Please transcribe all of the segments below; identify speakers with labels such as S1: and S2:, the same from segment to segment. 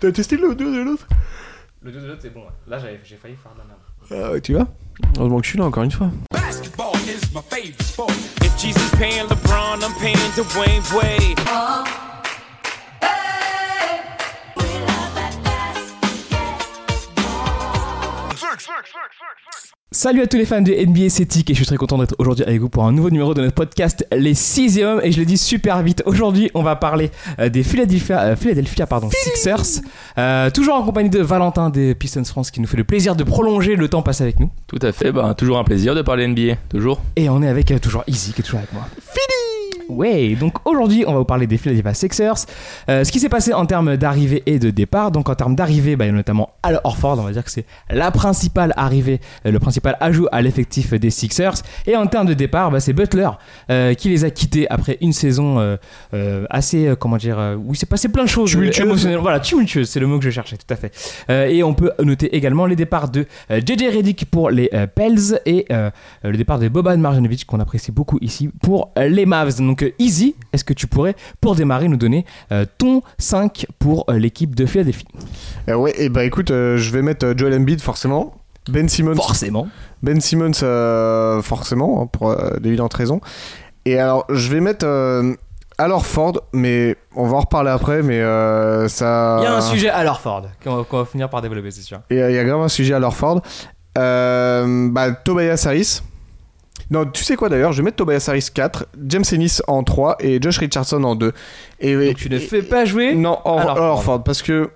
S1: T'as testé le l'audio de l'autre?
S2: Le 2 de l'autre, c'est bon. ouais. Là, j'avais- j'ai failli faire de la merde.
S1: Ah ouais, tu vois Heureusement que je suis là encore une fois.
S3: Basketball is my favorite sport. If Jesus paying LeBron, I'm paying Dwayne Wade.
S2: Salut à tous les fans de NBA Celtic et je suis très content d'être aujourd'hui avec vous pour un nouveau numéro de notre podcast Les Sixièmes et je le dis super vite. Aujourd'hui, on va parler euh, des Philadelphia, euh, Philadelphia pardon, Sixers, Euh, toujours en compagnie de Valentin des Pistons France qui nous fait le plaisir de prolonger le temps passé avec nous.
S4: Tout à fait, bah, toujours un plaisir de parler NBA, toujours.
S2: Et on est avec toujours Easy qui est toujours avec moi. Ouais, donc aujourd'hui on va vous parler des Philadelphia Sixers. Euh, ce qui s'est passé en termes d'arrivée et de départ. Donc en termes d'arrivée, bah, il y a notamment Al Horford, on va dire que c'est la principale arrivée, euh, le principal ajout à l'effectif des Sixers. Et en termes de départ, bah, c'est Butler euh, qui les a quittés après une saison euh, assez, comment dire, où il s'est passé plein de choses
S1: Tumultueuse.
S2: Voilà, tumultueuse, c'est le mot que je cherchais, tout à fait. Et on peut noter également les départs de JJ Redick pour les Pels et le départ de Boban Marjanovic qu'on apprécie beaucoup ici pour les Mavs. Donc euh, Easy, est-ce que tu pourrais pour démarrer nous donner euh, ton 5 pour euh, l'équipe de Philadelphie?
S1: Ouais, et bah écoute, euh, je vais mettre Joel Embiid forcément. Ben Simmons.
S2: Forcément.
S1: Ben Simmons forcément, hein, pour d'évidentes raisons. Et alors, je vais mettre euh, Al Horford, mais on va en reparler après, mais euh, ça...
S2: Il y a un sujet à Ford qu'on va, finir par développer, c'est sûr.
S1: Il y, a- grave un sujet à Lorford. Euh, bah, Tobias Harris. Non, tu sais quoi d'ailleurs Je vais mettre Tobias Harris 4, James Ennis en 3 et Josh Richardson en 2. Et,
S2: Donc tu ne
S1: et-
S2: fais pas jouer
S1: Non.
S2: Horford,
S1: parce que.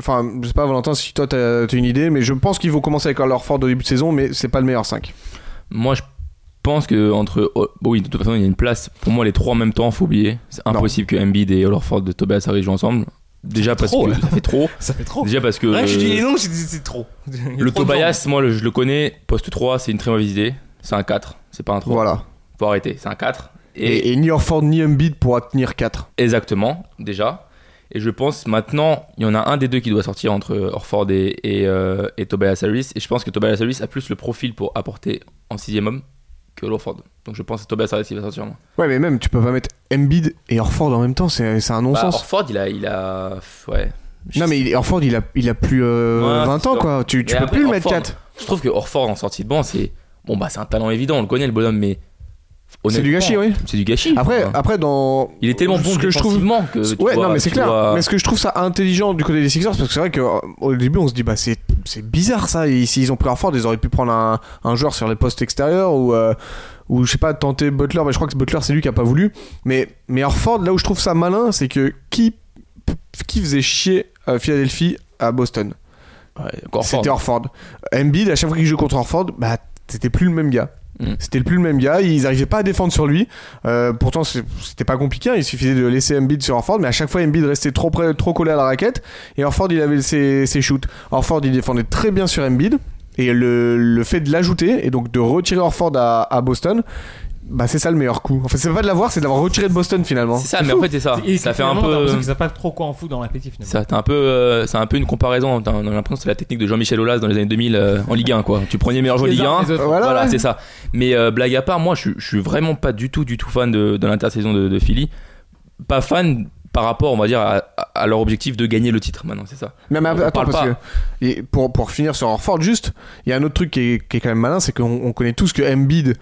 S1: Enfin, je sais pas, Valentin, si toi t'as une idée, mais je pense qu'il faut commencer avec Al Horford au début de saison, mais c'est pas le meilleur 5.
S4: Moi, je pense que entre. oh, oui, de toute façon, il y a une place. Pour moi, les trois en même temps, faut oublier. C'est impossible que Embiid et Horford de Tobias Harris jouent ensemble. Déjà parce
S2: trop,
S4: que.
S2: là.
S4: Ça fait trop.
S2: Ça fait trop.
S4: Déjà parce que.
S2: Ouais, je dis
S4: euh,
S2: non, je dis c'est trop. Il y a
S4: le
S2: trop de
S4: Tobias, moi, le- je le connais. Poste 3, c'est une très mauvaise idée. C'est un 4. C'est pas un 3.
S1: Voilà.
S4: Faut arrêter. C'est un 4. Et,
S1: Et, et ni Horford ni Embiid pourra tenir 4.
S4: Exactement, déjà. Et je pense maintenant, il y en a un des deux qui doit sortir entre Orford et, et, euh, et Tobias Harris. Et je pense que Tobias Harris a plus le profil pour apporter en sixième homme que Orford. Donc je pense que Tobias Harris qui va sortir. moi.
S1: Ouais, mais même, tu peux pas mettre Embiid et Horford en même temps, c'est c'est un
S4: Bah,
S1: non-sens.
S4: Orford, il a, il a, ouais. Je
S1: non, mais il- Horford, il a, il a plus euh,
S4: Ouais,
S1: 20
S4: c'est
S1: ans, quoi. Tu, tu peux
S4: après,
S1: plus le mettre
S4: Horford,
S1: 4.
S4: Je trouve que Orford en sortie de banc, c'est bon bah c'est un talent évident, on le connaît le bonhomme, mais
S1: C'est du gâchis, oui.
S4: C'est du gâchis.
S1: Après, après dans.
S4: il est tellement bon
S1: ce que je trouve.
S4: que
S1: Ouais,
S4: vois,
S1: non, mais c'est clair.
S4: vois-
S1: Mais ce que je trouve ça intelligent du côté des Sixers, parce que c'est vrai qu'au début, on se dit, bah, c'est bizarre ça. Et S'ils ont pris Horford, ils auraient pu prendre un, un joueur sur les postes extérieurs ou. euh, ou je sais pas, tenter Butler, mais je crois que Butler c'est lui qui a pas voulu. Mais, mais Horford, là où je trouve ça malin, c'est que qui, qui faisait chier euh, Philadelphie à Boston?
S4: Ouais, Orford.
S1: C'était Horford. Embiid, à chaque fois qu'il joue contre Horford, bah, c'était plus le même gars.
S4: Mm.
S1: C'était plus le même gars, ils arrivaient pas à défendre sur lui. Euh, pourtant, c'était pas compliqué, hein, il suffisait de laisser Embiid sur Horford, mais à chaque fois, Embiid restait trop, près, trop collé à la raquette et Horford, il avait ses, ses shoots. Horford, il défendait très bien sur Embiid et le, le fait de l'ajouter et donc de retirer Horford à, à Boston, bah, c'est ça le meilleur coup. En fait, c'est pas de l'avoir, c'est de l'avoir retiré de Boston finalement.
S4: C'est ça, mais en fait c'est ça.
S2: Et
S4: Ça fait un peu.
S2: qu'ils savent pas trop quoi en foutre dans l'appétit finalement.
S4: Ça, t'as un peu, euh, c'est un peu une comparaison. T'as- On a l'impression que c'est la technique de Jean-Michel Aulas dans les années 2000 euh, en Ligue 1, quoi. Tu prenais les meilleurs joueurs de Ligue
S2: uns
S4: 1.
S2: les autres.
S1: Voilà,
S4: Voilà,
S1: ouais.
S4: c'est ça. Mais euh, blague à part, moi, je, suis- je suis vraiment pas du tout, du tout fan de, de l'intersaison de, de Philly. Pas fan par rapport, on va dire, à, à leur objectif de gagner le titre. Maintenant, c'est ça.
S1: Mais
S4: On
S1: attends parce
S4: pas.
S1: que et pour, pour finir sur Horford juste, il y a un autre truc qui est, qui est quand même malin, c'est qu'on on connaît tous que Embiid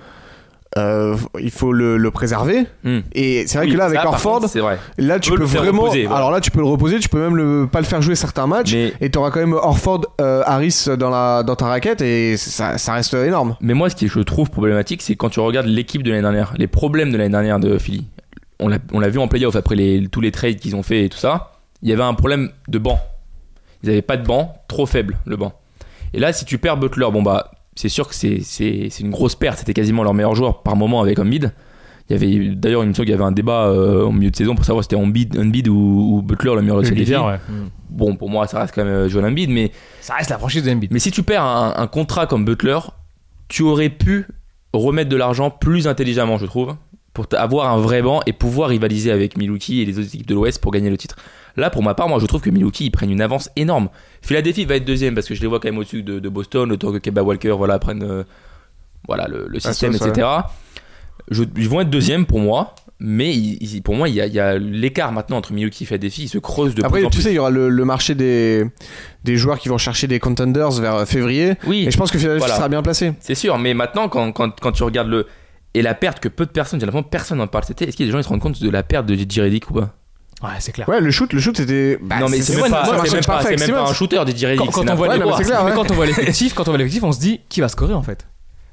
S1: euh, il faut le, le préserver
S4: Hmm.
S1: et c'est vrai
S4: Oui,
S1: que là avec
S4: ça, contre, c'est vrai.
S1: là tu peux vraiment
S4: reposer, voilà.
S1: alors là tu peux le reposer tu peux même le, pas le faire jouer certains matchs
S4: Mais,
S1: et t'auras quand même Horford euh, Harris dans, la, dans ta raquette et ça, ça reste énorme
S4: mais moi, ce qui je trouve problématique, c'est quand tu regardes l'équipe de l'année dernière, les problèmes de l'année dernière de Philly. On l'a, on l'a vu en playoff après les, tous les trades qu'ils ont fait et tout ça. Il y avait un problème de banc. Ils n'avaient pas de banc, trop faible le banc. Et là, si tu perds Butler, bon bah, c'est sûr que c'est, c'est, c'est une grosse perte. C'était quasiment leur meilleur joueur par moment avec Embiid. Il y avait d'ailleurs, il me semble qu'il y avait un débat euh, au milieu de saison pour savoir si c'était Embiid, Embiid ou, ou Butler le meilleur de cette
S2: ouais. Mm.
S4: Bon, pour moi, ça reste quand même euh, Joel Embiid, mais
S2: Ça reste la franchise de Embiid.
S4: mais si tu perds un, un contrat comme Butler, tu aurais pu remettre de l'argent plus intelligemment, je trouve, pour avoir un vrai banc et pouvoir rivaliser avec Milwaukee et les autres équipes de l'Ouest pour gagner le titre. Là, pour ma part, moi, je trouve que Milwaukee ils prennent une avance énorme. Philadelphie va être deuxième parce que je les vois quand même au-dessus de, de Boston, temps que Kemba Walker voilà prenne euh, voilà le, le système,
S1: ça,
S4: etc. je- ils vont être deuxième pour moi, mais pour moi, il y a, l'écart maintenant entre Milwaukee et Philadelphie, il se creuse de
S1: Après,
S4: plus en
S1: tu
S4: plus.
S1: sais, il y aura le, le marché des, des joueurs qui vont chercher des contenders vers euh, février.
S4: oui,
S1: Et je pense que Philadelphie
S4: Voilà.
S1: sera bien placé.
S4: c'est sûr, mais maintenant, quand, quand, quand tu regardes le. Et la perte que peu de personnes, que personne n'en parle, c'était est-ce qu'il y a des gens qui se rendent compte de la perte de J.J. Redick ou pas?
S2: Ouais, c'est clair.
S1: Ouais, le shoot, le shoot c'était. bah,
S4: Non, mais c'est même pas, même pas, même un shooter, J.J. Redick.
S2: Quand, on voit les
S1: Ouais, clair,
S2: mais quand on voit l'effectif, quand on voit l'effectif, on se dit qui va scorer en fait?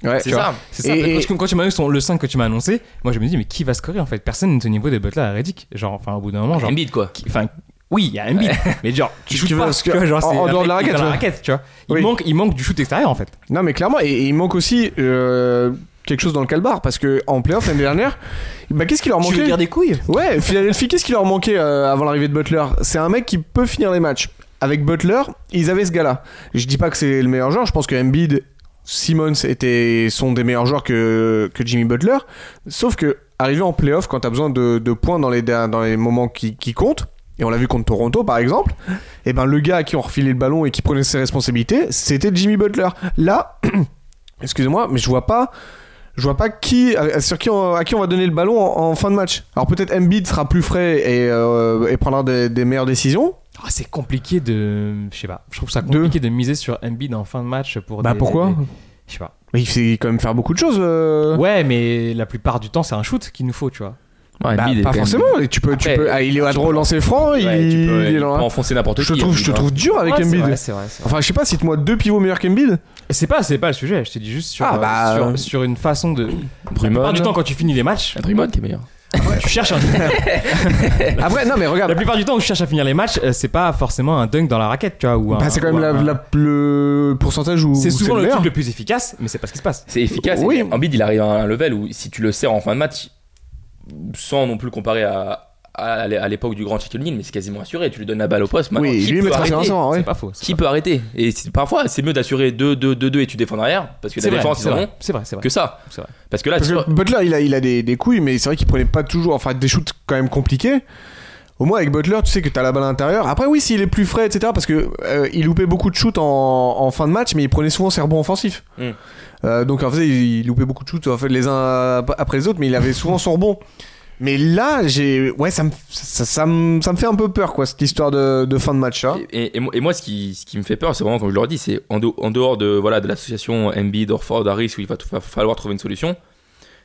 S1: Ouais,
S4: C'est ça.
S2: C'est ça.
S1: Et-
S2: mais
S1: et-
S2: quand, tu- quand tu m'as eu son- le 5 que tu m'as annoncé, moi je me dis mais qui va scorer en fait? Personne n'est au niveau de Butler à Reddick. Genre enfin au bout d'un moment genre
S4: Embiid, quoi.
S2: enfin oui, il y a un beat, mais genre tu
S1: veux-
S2: pas,
S1: que
S2: tu vois, genre,
S1: en-
S2: c'est
S1: en
S2: un
S1: dehors de la raquette,
S2: tu vois. Il manque il manque du shoot extérieur en fait.
S1: Non, mais clairement, et, et il manque aussi euh, quelque chose dans le calbar parce que en playoff l'année dernière, bah, qu'est-ce qui leur
S2: Tu veux
S1: manquait
S2: des couilles
S1: Ouais, Philadelphie, qu'est-ce qui leur manquait euh, avant l'arrivée de Butler? C'est un mec qui peut finir les matchs. Avec Butler, ils avaient ce gars-là. Je dis pas que c'est le meilleur joueur, je pense que Embiid, Simmons étaient, sont des meilleurs joueurs que, que Jimmy Butler. Sauf que, arrivé en playoff, quand t'as besoin de, de points dans les, dans les moments qui, qui comptent, et on l'a vu contre Toronto par exemple, et ben le gars à qui on refilait le ballon et qui prenait ses responsabilités, c'était Jimmy Butler. Là, excusez-moi, mais je vois pas. Je vois pas qui, à- sur qui on- à qui on va donner le ballon en, en fin de match. Alors peut-être Embiid sera plus frais et, euh, et prendra des, des meilleures décisions.
S2: Ah, C'est compliqué de je sais pas. Je trouve ça
S1: De-
S2: compliqué de, miser sur Embiid en fin de match pour
S1: Bah
S2: des-
S1: pourquoi
S2: des- Je sais pas.
S1: Mais il sait quand même faire beaucoup de choses. euh.
S2: Ouais, mais la plupart du temps c'est un shoot qu'il nous faut, tu vois.
S4: Ouais,
S1: Bah, pas
S4: même-
S1: forcément. Tu peux, tu
S4: Après,
S1: peux, ah, il est à
S4: tu
S1: droit au
S4: peux-
S1: lancer franc. il,
S4: Ouais, tu peux,
S1: il est
S4: il
S1: dans
S4: peut
S1: la-
S4: enfoncer n'importe
S1: Je
S4: qui.
S1: te trouve, je te trouve dur avec
S2: Ouais, c'est
S1: Embiid.
S2: vrai, c'est vrai, c'est vrai.
S1: Enfin, je sais pas, cite-moi deux pivots meilleurs qu'Embiid.
S2: C'est pas, c'est pas le sujet, je te dis juste sur,
S1: Ah, bah,
S2: sur,
S1: euh,
S2: sur une façon de. La
S4: Drummond.
S2: plupart du temps, quand tu finis les matchs,
S4: Drummond qui est meilleur.
S2: tu cherches un.
S1: Après, non, mais regarde.
S2: La plupart du temps où je cherche à finir les matchs, euh, c'est pas forcément un dunk dans la raquette, tu vois. Ou un-
S1: Bah, c'est quand
S2: ou
S1: même la,
S2: un-
S1: la- le pourcentage où.
S2: C'est souvent
S1: le
S2: le truc le plus efficace, mais c'est pas ce qui se passe.
S4: C'est efficace.
S1: Oui.
S4: Et Embiid, il arrive à un level où si tu le sers en fin de match, sans non plus le comparer à, à, l'époque du grand Shaquille O'Neal, mais c'est quasiment assuré. Tu lui donnes la balle au poste. Maintenant,
S1: Oui,
S4: qui
S1: lui
S4: peut arrêter
S1: ouais.
S2: C'est pas faux.
S4: Qui
S2: pas
S4: peut arrêter Et parfois, c'est mieux d'assurer 2-2-2-2 et tu défends derrière, parce que la
S2: C'est vrai,
S4: défense,
S2: c'est
S4: ont
S2: c'est vrai, c'est vrai.
S4: que ça.
S2: C'est vrai.
S4: Parce que là,
S1: Parce
S4: tu
S1: que
S4: vois,
S1: Butler, il a, il a des, des couilles, mais c'est vrai qu'il prenait pas toujours. Enfin, des shoots quand même compliqués. Au moins, avec Butler, tu sais que t'as la balle à l'intérieur. Après, oui, s'il est plus frais, etc. Parce que euh, il loupait beaucoup de shoots en, en fin de match, mais il prenait souvent ses rebonds offensifs.
S4: Mm.
S1: Euh, donc, en fait, il, il loupait beaucoup de shoots en fait, les uns après les autres, mais il avait souvent son rebond. Mais là, j'ai. Ouais, ça me, ça, ça me, ça me fait un peu peur, quoi, cette histoire de, de fin de match, là.
S4: Et, et- et moi- et moi, ce qui, ce qui me fait peur, c'est vraiment, comme je leur dis, c'est en, de- en dehors de, voilà, de l'association Embiid, Orford, Harris, où il va falloir trouver une solution,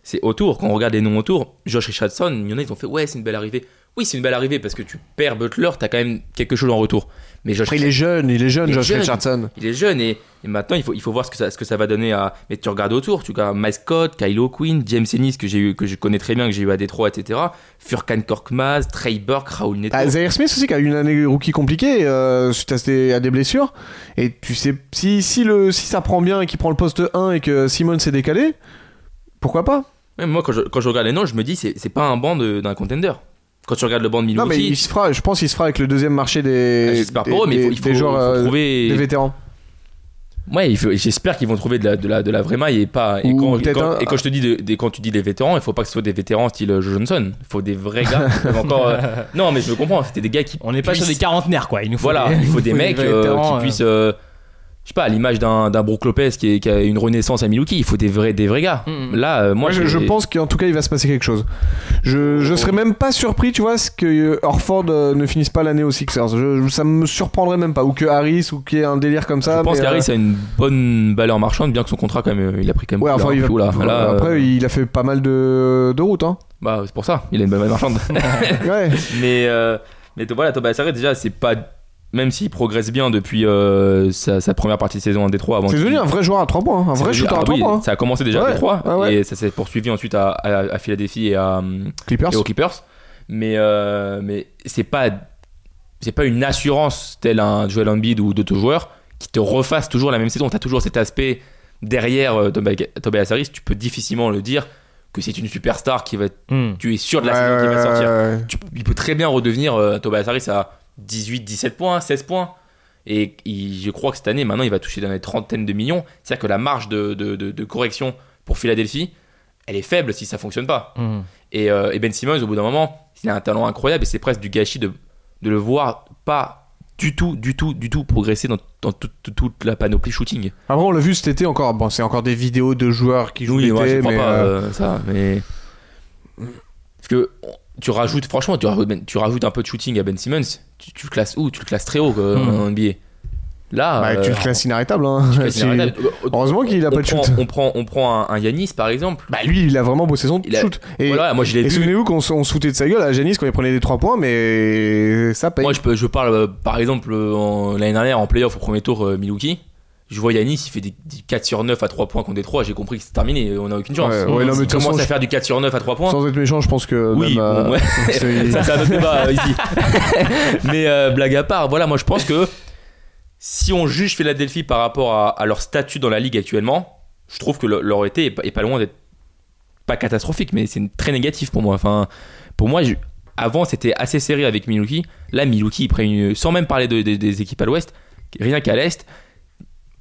S4: c'est autour. Quand on regarde les noms autour, Josh Richardson, il y en a, ils ont fait, ouais, c'est une belle arrivée. Oui, c'est une belle arrivée parce que tu perds Butler, t'as quand même quelque chose en retour. Mais Josh
S1: Après, il est jeune, il est jeune,
S4: Il est
S1: Josh
S4: jeune.
S1: Richardson.
S4: il est jeune et, et maintenant il faut, il faut voir ce que, ça, ce que ça va donner à. Mais tu regardes autour, tu regardes Mike Scott, Kylo Quinn, James Ennis que j'ai eu, que je connais très bien, que j'ai eu à Détroit, etc. Furkan Korkmaz, Trey Burke, Raoul Neto.
S1: Ah, Zaire Smith aussi qui a eu une année rookie compliquée euh, suite à des, à des blessures. Et tu sais, si, si, le, si ça prend bien et qu'il prend le poste 1 et que Simon s'est décalé, pourquoi pas?
S4: Même moi, quand je, quand je regarde les noms, je me dis, c'est pas un banc d'un contender. Quand tu regardes le banc de
S1: Non, mais
S4: Milwaukee,
S1: il se fera, je pense qu'il se fera avec le deuxième marché des,
S4: ah, j'espère
S1: des,
S4: pour eux, mais il faut,
S1: des-
S4: il faut-
S1: des joueurs,
S4: il faut
S1: euh,
S4: trouver.
S1: des vétérans.
S4: Ouais, j'espère qu'ils vont trouver de la, de, la, de la vraie maille et pas. Et quand,
S1: peut-être
S4: quand-
S1: un-
S4: et quand je te dis de- quand tu dis des vétérans, il faut pas que ce soit des vétérans style euh, Joe Johnson. Il faut des vrais gars. encore, euh, Non, mais je comprends. C'était des gars qui.
S2: On n'est pas sur des quarantenaires, quoi. Il nous faut
S4: Voilà,
S2: des,
S4: il faut des mecs euh,
S2: vétérans,
S4: qui
S2: euh.
S4: puissent. euh, je sais pas, à l'image d'un d'un Brook Lopez qui, est- qui a une renaissance à Milwaukee, il faut des vrais, des vrais gars.
S2: Mm.
S4: Là, euh, moi,
S1: Moi, je, pense qu'en tout cas, il va se passer quelque chose. Je, je serais même pas surpris, tu vois, ce que euh, Orford euh, ne finisse pas l'année aux Sixers. Je- ça me surprendrait même pas. Ou que Harris, ou qu'il y ait un délire comme ça.
S4: Je pense
S1: mais, euh,
S4: qu'Harris a une bonne valeur marchande, bien que son contrat, quand même, il a pris quand même.
S1: Ouais, enfin, il va-
S4: coup, là. Là,
S1: après,
S4: euh,
S1: il a fait pas mal de, de routes, hein.
S4: bah, c'est pour ça, il a une bonne valeur marchande.
S1: Ouais.
S4: mais, euh, mais voilà, Tobias Harris, déjà, c'est pas. Même s'il progresse bien depuis euh, sa, sa première partie de saison en Détroit avant
S1: C'est devenu un vrai joueur à 3 points, hein. un vrai shooter à
S4: ah
S1: 3
S4: oui,
S1: points. hein.
S4: Ça a commencé déjà
S1: Ouais,
S4: à Détroit
S1: ouais, ouais.
S4: et ça s'est poursuivi ensuite à, à, à Philadelphie et à, hum,
S1: Clippers.
S4: et aux Clippers. Mais, euh, mais c'est pas c'est pas une assurance tel un Joel Embiid ou d'autres joueurs qui te refassent toujours la même saison. Tu as toujours cet aspect derrière euh, Tobias Harris. Tu peux difficilement le dire que c'est une superstar qui va. Tu es sûr de la
S1: Ouais,
S4: saison qui va sortir.
S1: ouais, ouais.
S4: Tu- il peut très bien redevenir euh, Tobias Harris à 18, 17 points, 16 points. Et il- je crois que cette année, maintenant, il va toucher dans les trentaines de millions. C'est-à-dire que la marge de, de- de- de correction pour Philadelphie, elle est faible si ça fonctionne pas. Et, euh, et Ben Simmons, au bout d'un moment, il a un talent incroyable et c'est presque du gâchis de, de le voir pas du tout, du tout, du tout progresser dans, dans toute, la panoplie shooting.
S1: Après, on l'a vu cet été encore. Bon, c'est encore des vidéos de joueurs qui jouent
S4: Oui,
S1: l'été,
S4: crois
S1: mais.
S4: pas
S1: euh,
S4: euh, ça, mais Parce que tu rajoutes, franchement, tu rajoutes, tu rajoutes un peu de shooting à Ben Simmons, tu, tu le classes où? Tu le classes très haut quoi,
S2: Mm.
S4: en NBA. Là,
S1: Bah, tu
S4: euh,
S1: le classes inarrêtable. Hein.
S4: classes inarrêtable.
S1: Heureusement qu'il a
S4: on
S1: pas de
S4: prend,
S1: shoot.
S4: on prend, on prend un, un Yanis par exemple.
S1: Bah, lui, il a vraiment bossé son
S4: Il a-
S1: shoot. Et,
S4: voilà, moi je l'ai
S1: et
S4: vu.
S1: souvenez-vous qu'on on se foutait de sa gueule à Janis quand il prenait des 3 points, mais ça paye.
S4: Moi je, parle euh, par exemple euh, l'année dernière en playoff au premier tour euh, Milwaukee. Je vois Yanis, il fait des, des 4 sur 9 à 3 points contre des 3. J'ai compris que c'est terminé, on a aucune chance.
S1: Ouais, ouais, non, mais
S4: commence à faire du 4 sur 9 à 3 points.
S1: Sans être méchant, je pense que
S4: Oui,
S1: même, euh,
S4: bon, ouais.
S1: c'est-
S4: Ça, c'est un autre débat euh, ici. Mais euh, blague à part, voilà, moi je pense que si on juge Philadelphie par rapport à, à leur statut dans la ligue actuellement, je trouve que le- leur été est pas, est pas loin d'être pas catastrophique, mais c'est très négatif pour moi. Enfin, pour moi, je- avant c'était assez serré avec Milwaukee. Là, Milwaukee, une- sans même parler de- de- des équipes à l'ouest, rien qu'à l'est,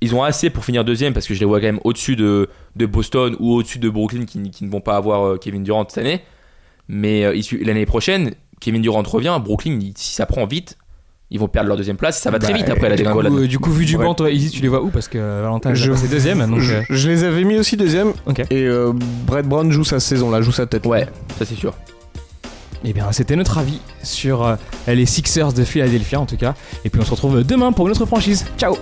S4: ils ont assez pour finir deuxième parce que je les vois quand même au-dessus de, de Boston ou au-dessus de Brooklyn qui, qui ne vont pas avoir euh, Kevin Durant cette année. Mais euh, l'année prochaine, Kevin Durant revient, Brooklyn, il- si ça prend vite, ils vont perdre leur deuxième place. Ça va très
S1: Bah,
S4: vite après la
S2: du, coup, euh, du coup, vu du
S1: Ouais.
S2: banc, toi, Izzy, tu les vois où? Parce que euh, Valentin,
S1: Je-
S2: c'est deuxième. Donc,
S1: je,
S2: euh,
S1: je les avais mis aussi deuxième. Et euh, Brett Brown joue sa saison là, joue sa tête.
S4: Ouais, ça c'est sûr.
S2: Eh bien, c'était notre avis sur euh, les Sixers de Philadelphia, en tout cas. Et puis, on se retrouve demain pour une autre franchise. Ciao